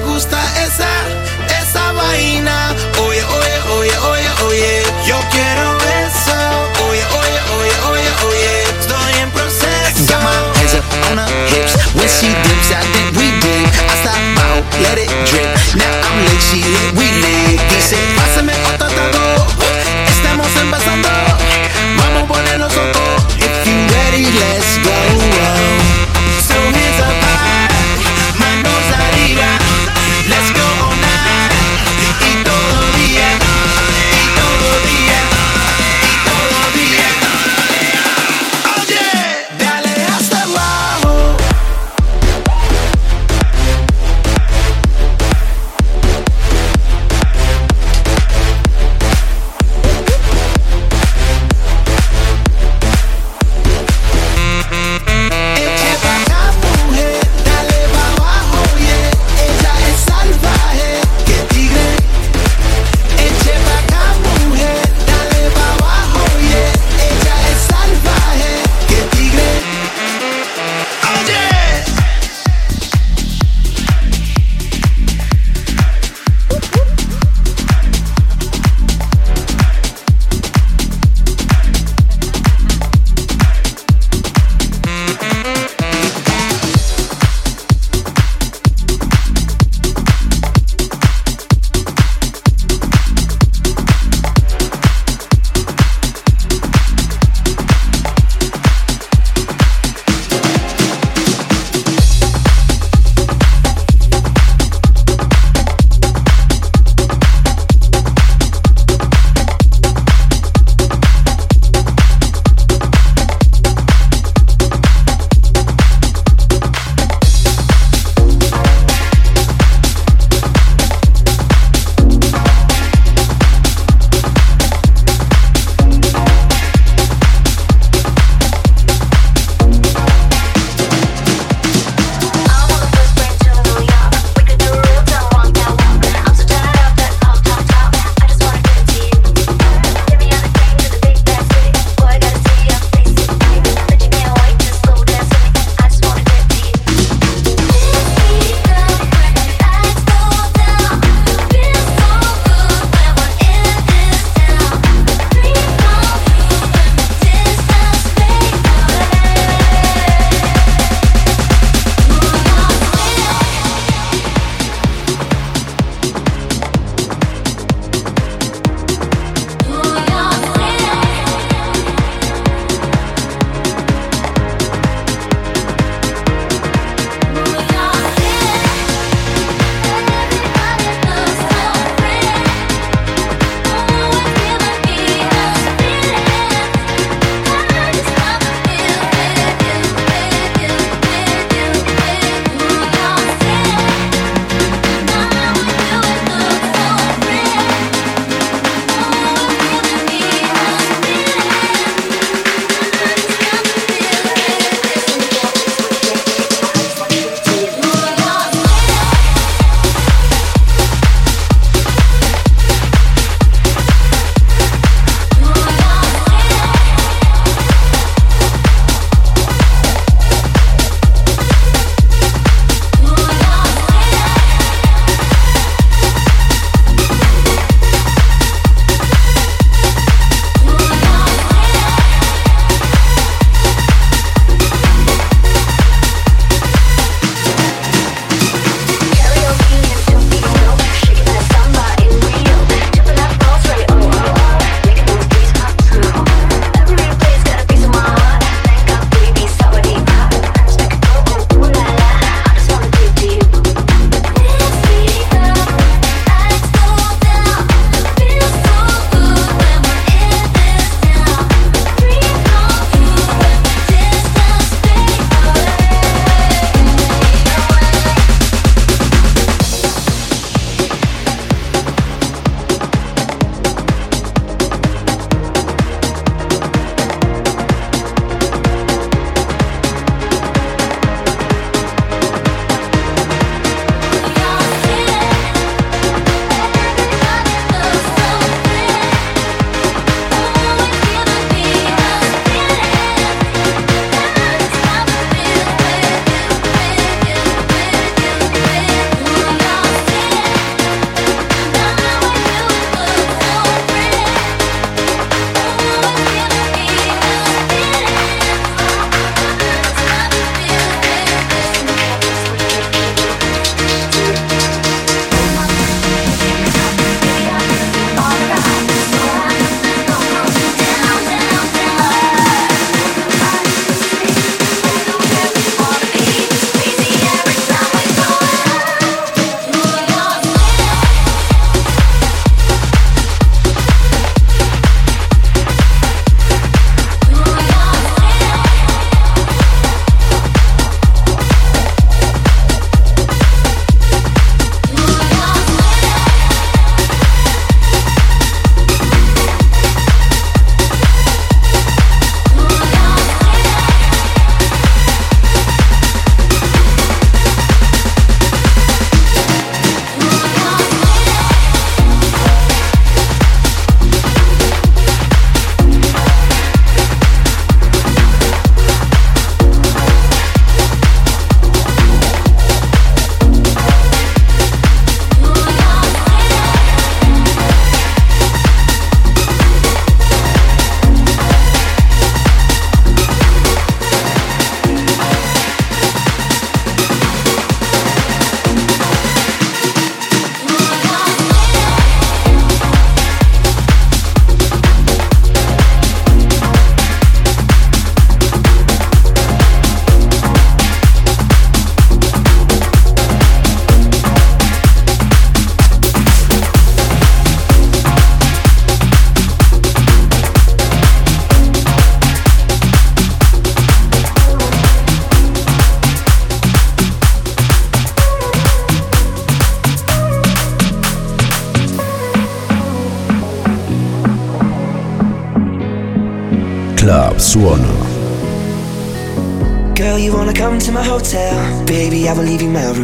me gusta esa, esa vaina. Oye, oye, oye, oye, oye. Yo quiero eso. Oye, oye, oye, oye, oye. Estoy en proceso. Got my hands up on her hips. When she dips, I think we did. I stop out, let it drip. Now I'm lit, she lit, we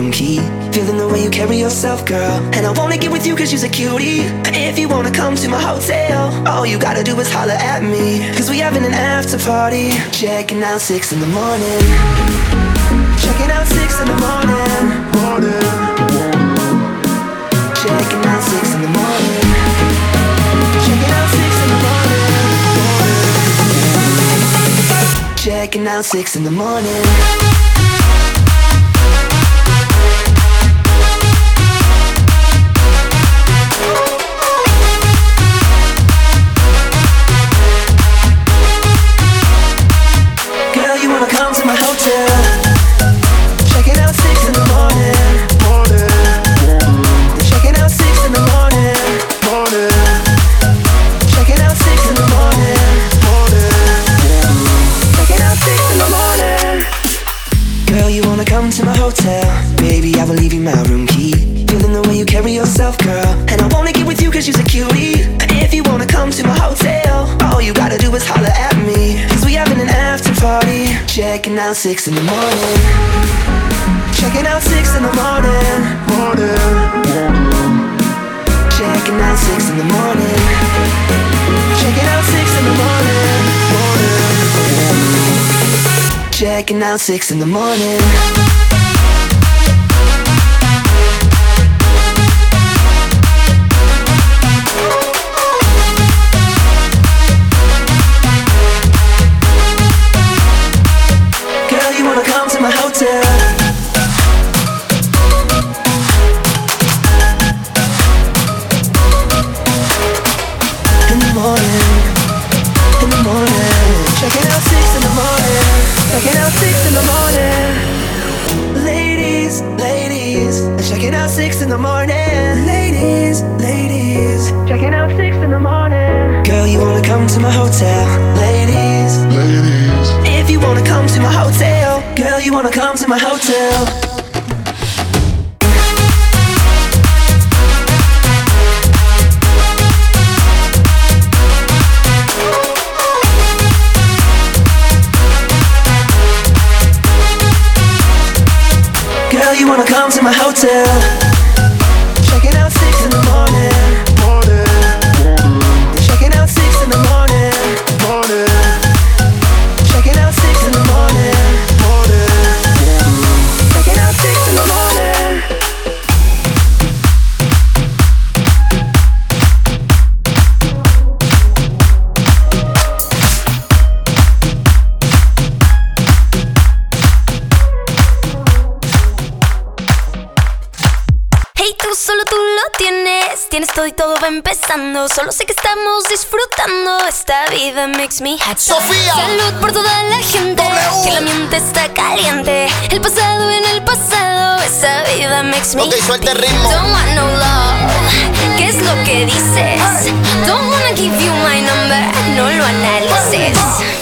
room key. Feeling the way you carry yourself, girl. And I wanna get with you cause you're a cutie. If you wanna come to my hotel, all you gotta do is holler at me. Cause we having an after party. Checking out six in the morning. Checking out six in the morning. Morning. Checking out six in the morning. Checking out six in the morning. morning. Checking out six in the morning. lounge in my hotel. six in the morning. Checking out six in the morning. Morning. Checking out six in the morning. Checking out six in the morning. Morning. Checking out six in the morning. tell. Solo sé que estamos disfrutando esta vida. Makes me happy. Sofía. Salud por toda la gente. W. Que la mente está caliente. El pasado en el pasado. Esta vida makes me okay, happy. El ritmo. Don't want no love. ¿Qué es lo que dices? Don't wanna give you my number. No lo analices.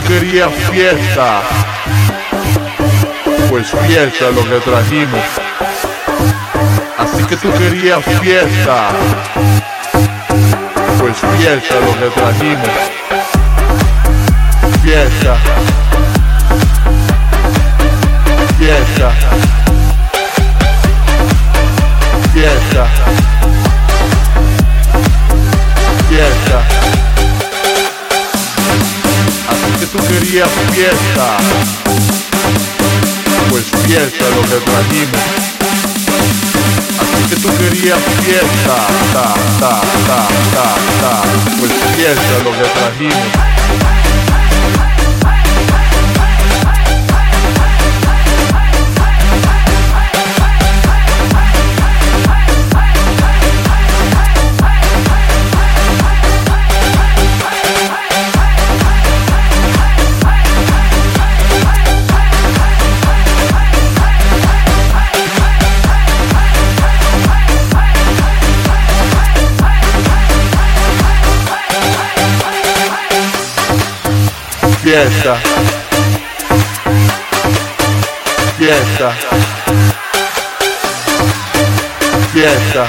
Tú querías fiesta. Pues fiesta lo que trajimos. Así que tú querías fiesta. Pues fiesta lo que trajimos. Fiesta. Fiesta. Querías fiesta. Pues fiesta lo que trajimos. Así que tú querías fiesta, ta, ta, ta, ta, ta, pues fiesta lo que trajimos. Fiesta. Fiesta. Fiesta.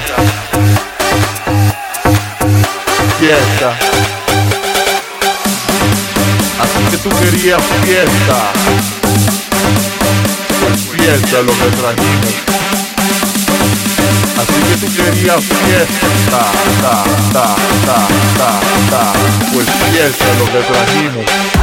Fiesta. Así que tú querías fiesta. Pues fiesta lo que trajimos. Así que tú querías fiesta, ta, ta, ta, ta, ta, pues fiesta lo que trajimos.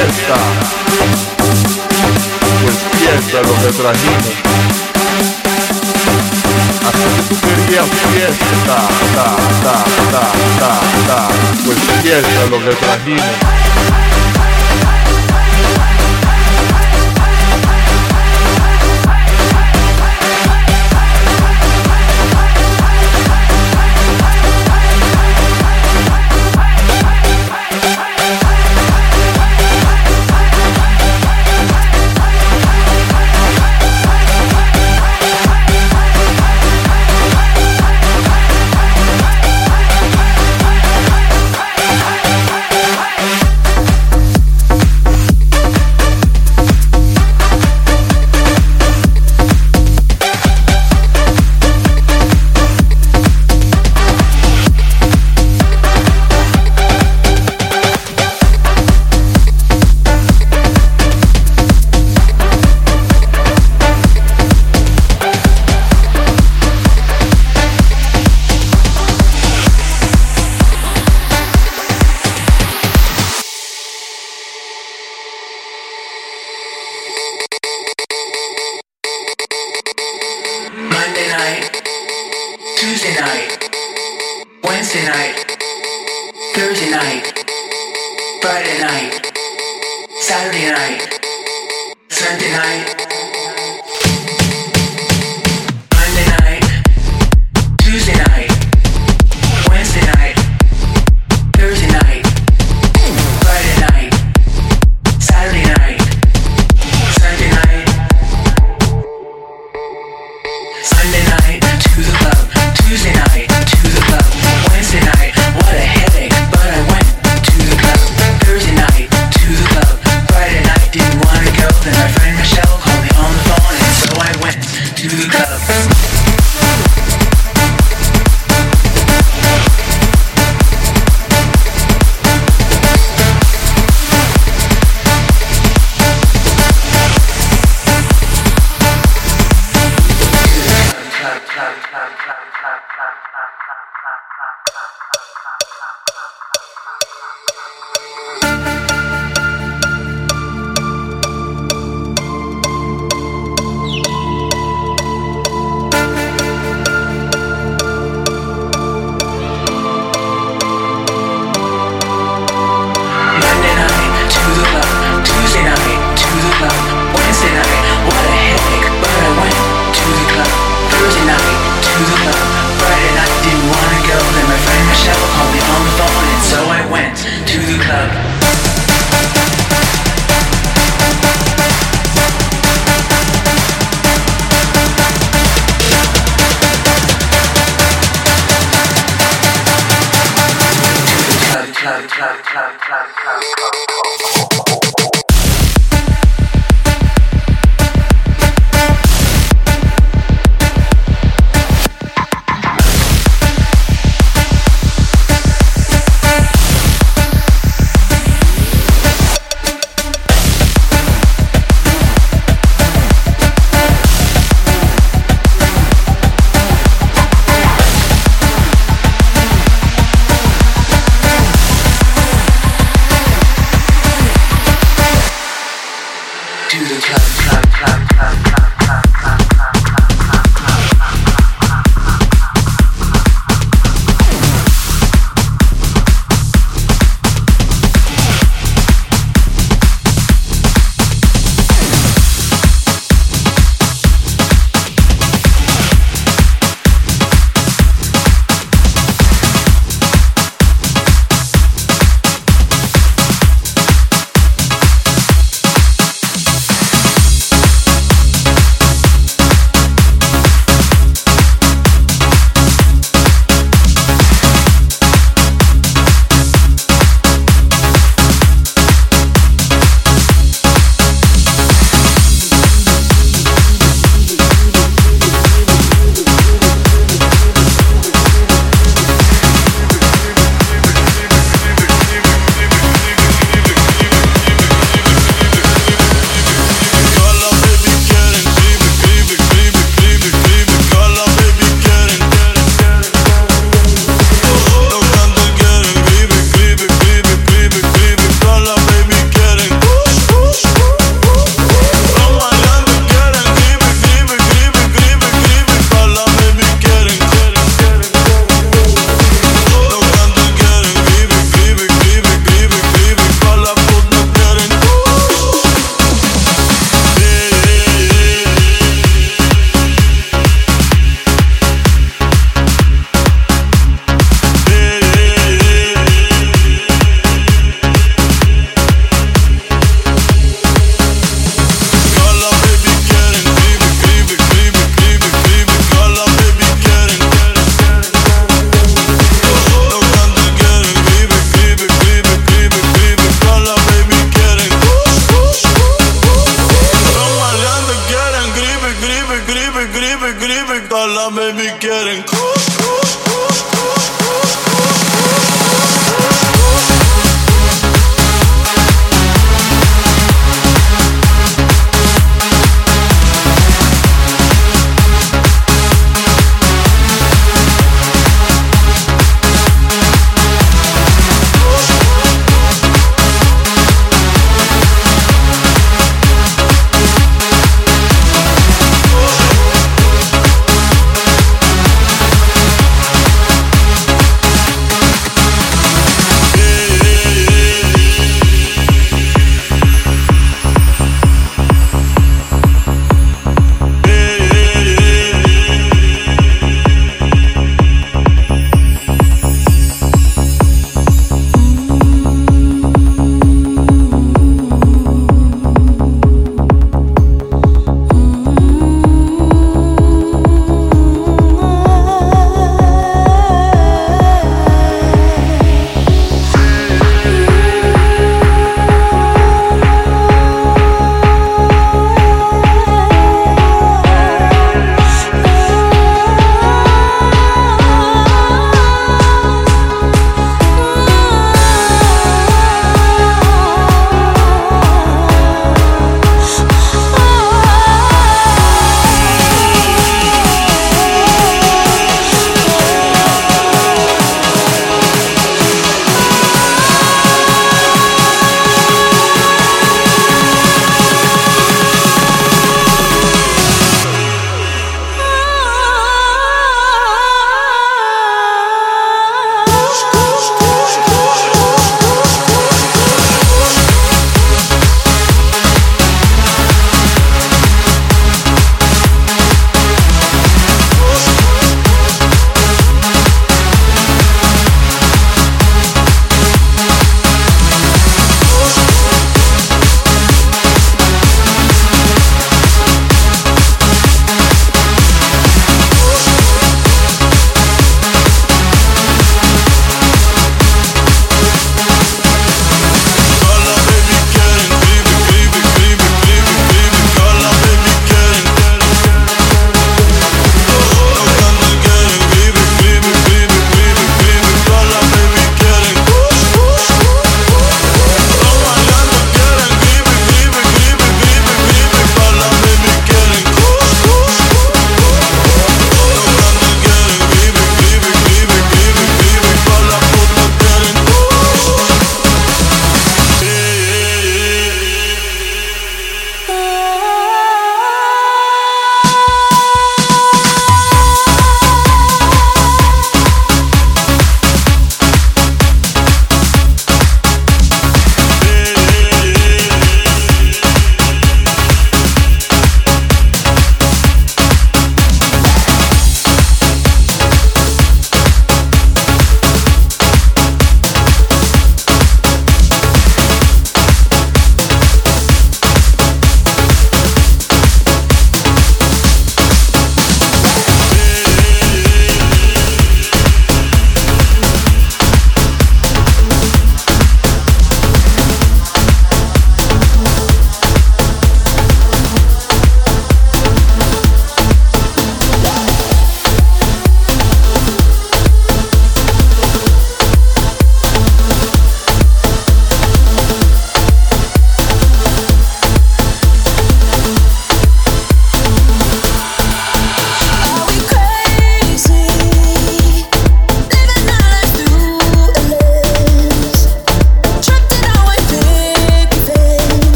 Fiesta. Pues fiesta lo que trajimos. Así que tú querías fiesta, ta, ta, ta, ta, ta, pues fiesta lo que trajimos.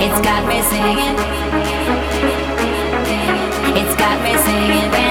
It's got me singing. It's got me singing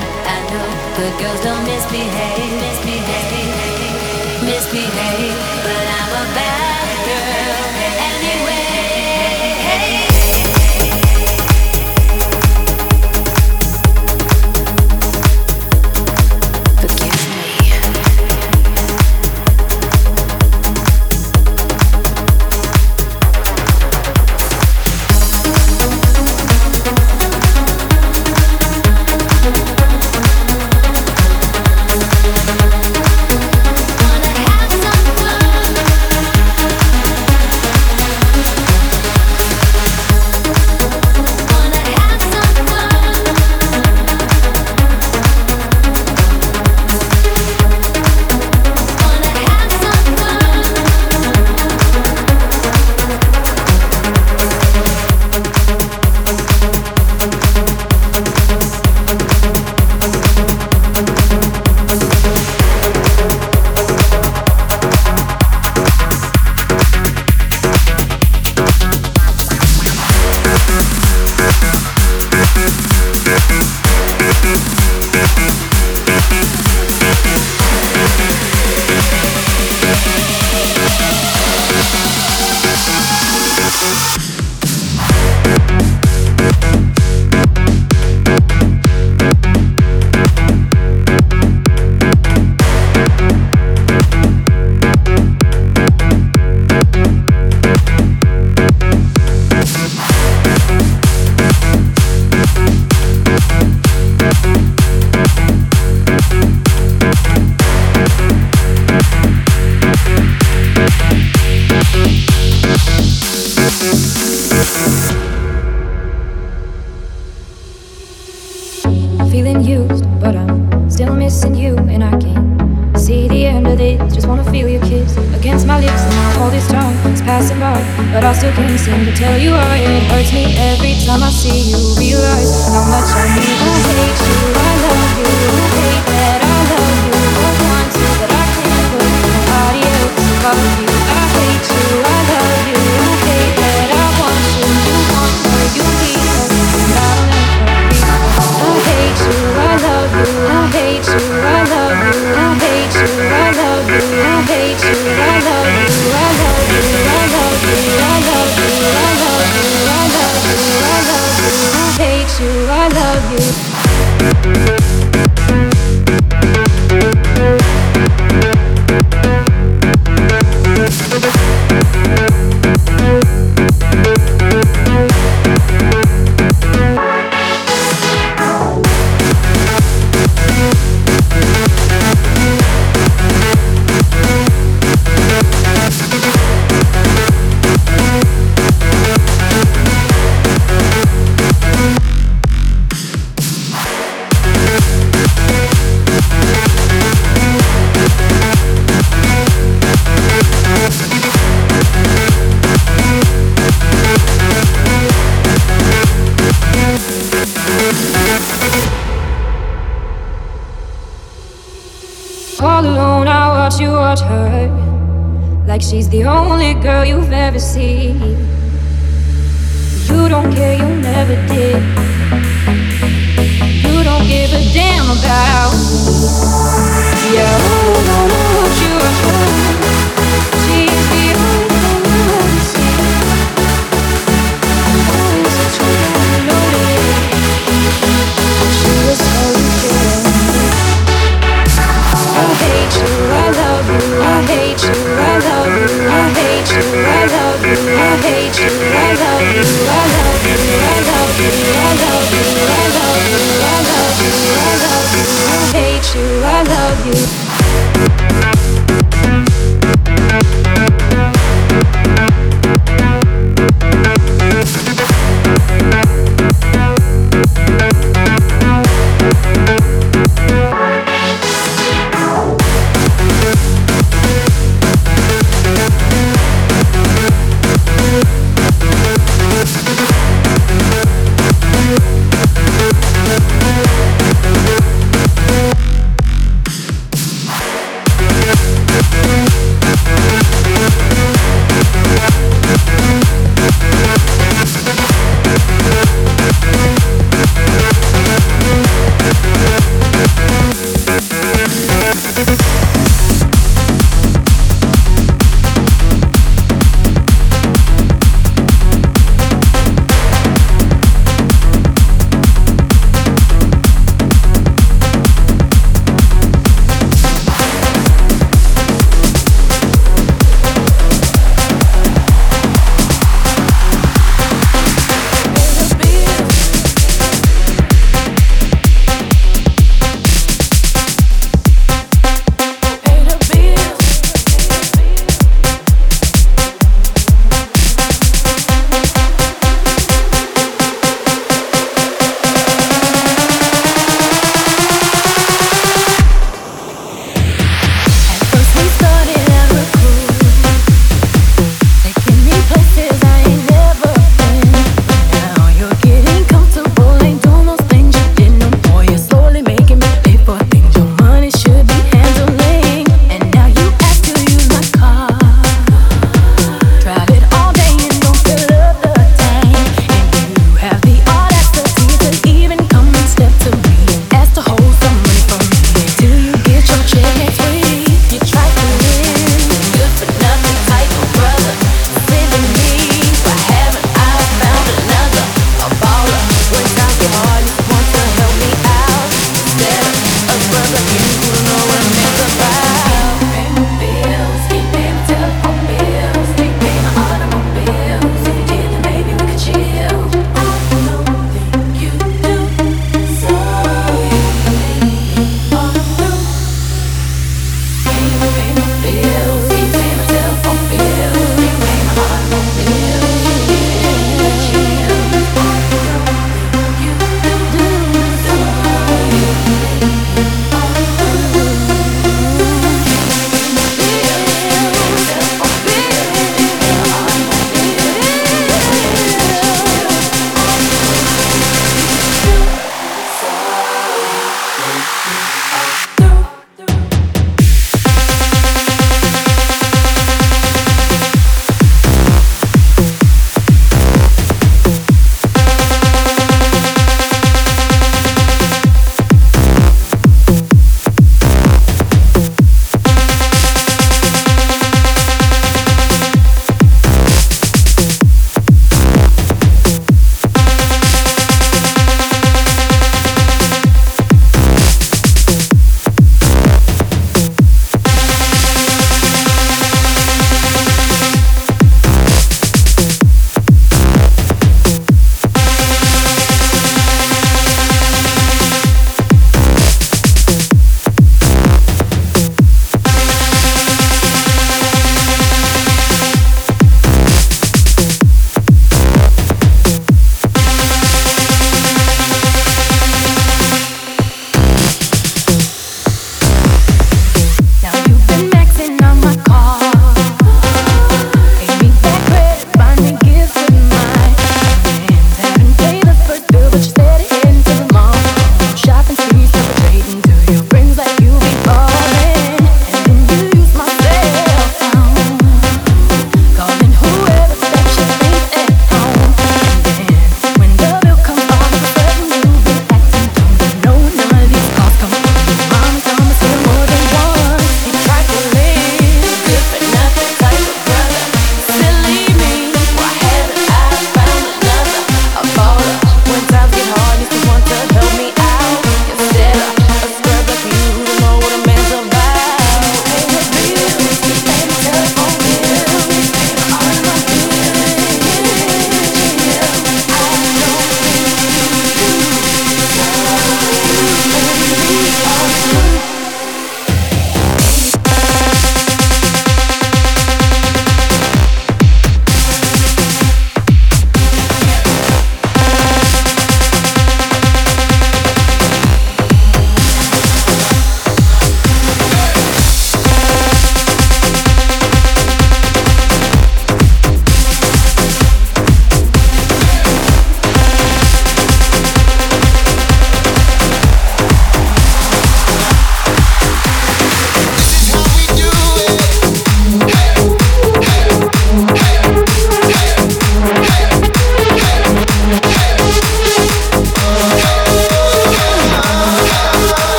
I know, good girls don't misbehave. Misbehave, misbehave, but I'm a bad girl feeling used, but I'm still missing you, and I can't see the end of this. Just wanna feel your kiss against my lips, and now all this time is passing by, but I still can't seem to tell you why. It hurts me every time I see you. Realize how much I need. I hate you. I love you. I hate that I love you. I want to, but I can't put nobody else above you. I love you, I hate you, I love you, I hate you, I love you.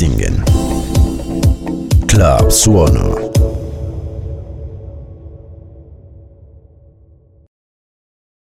деньги.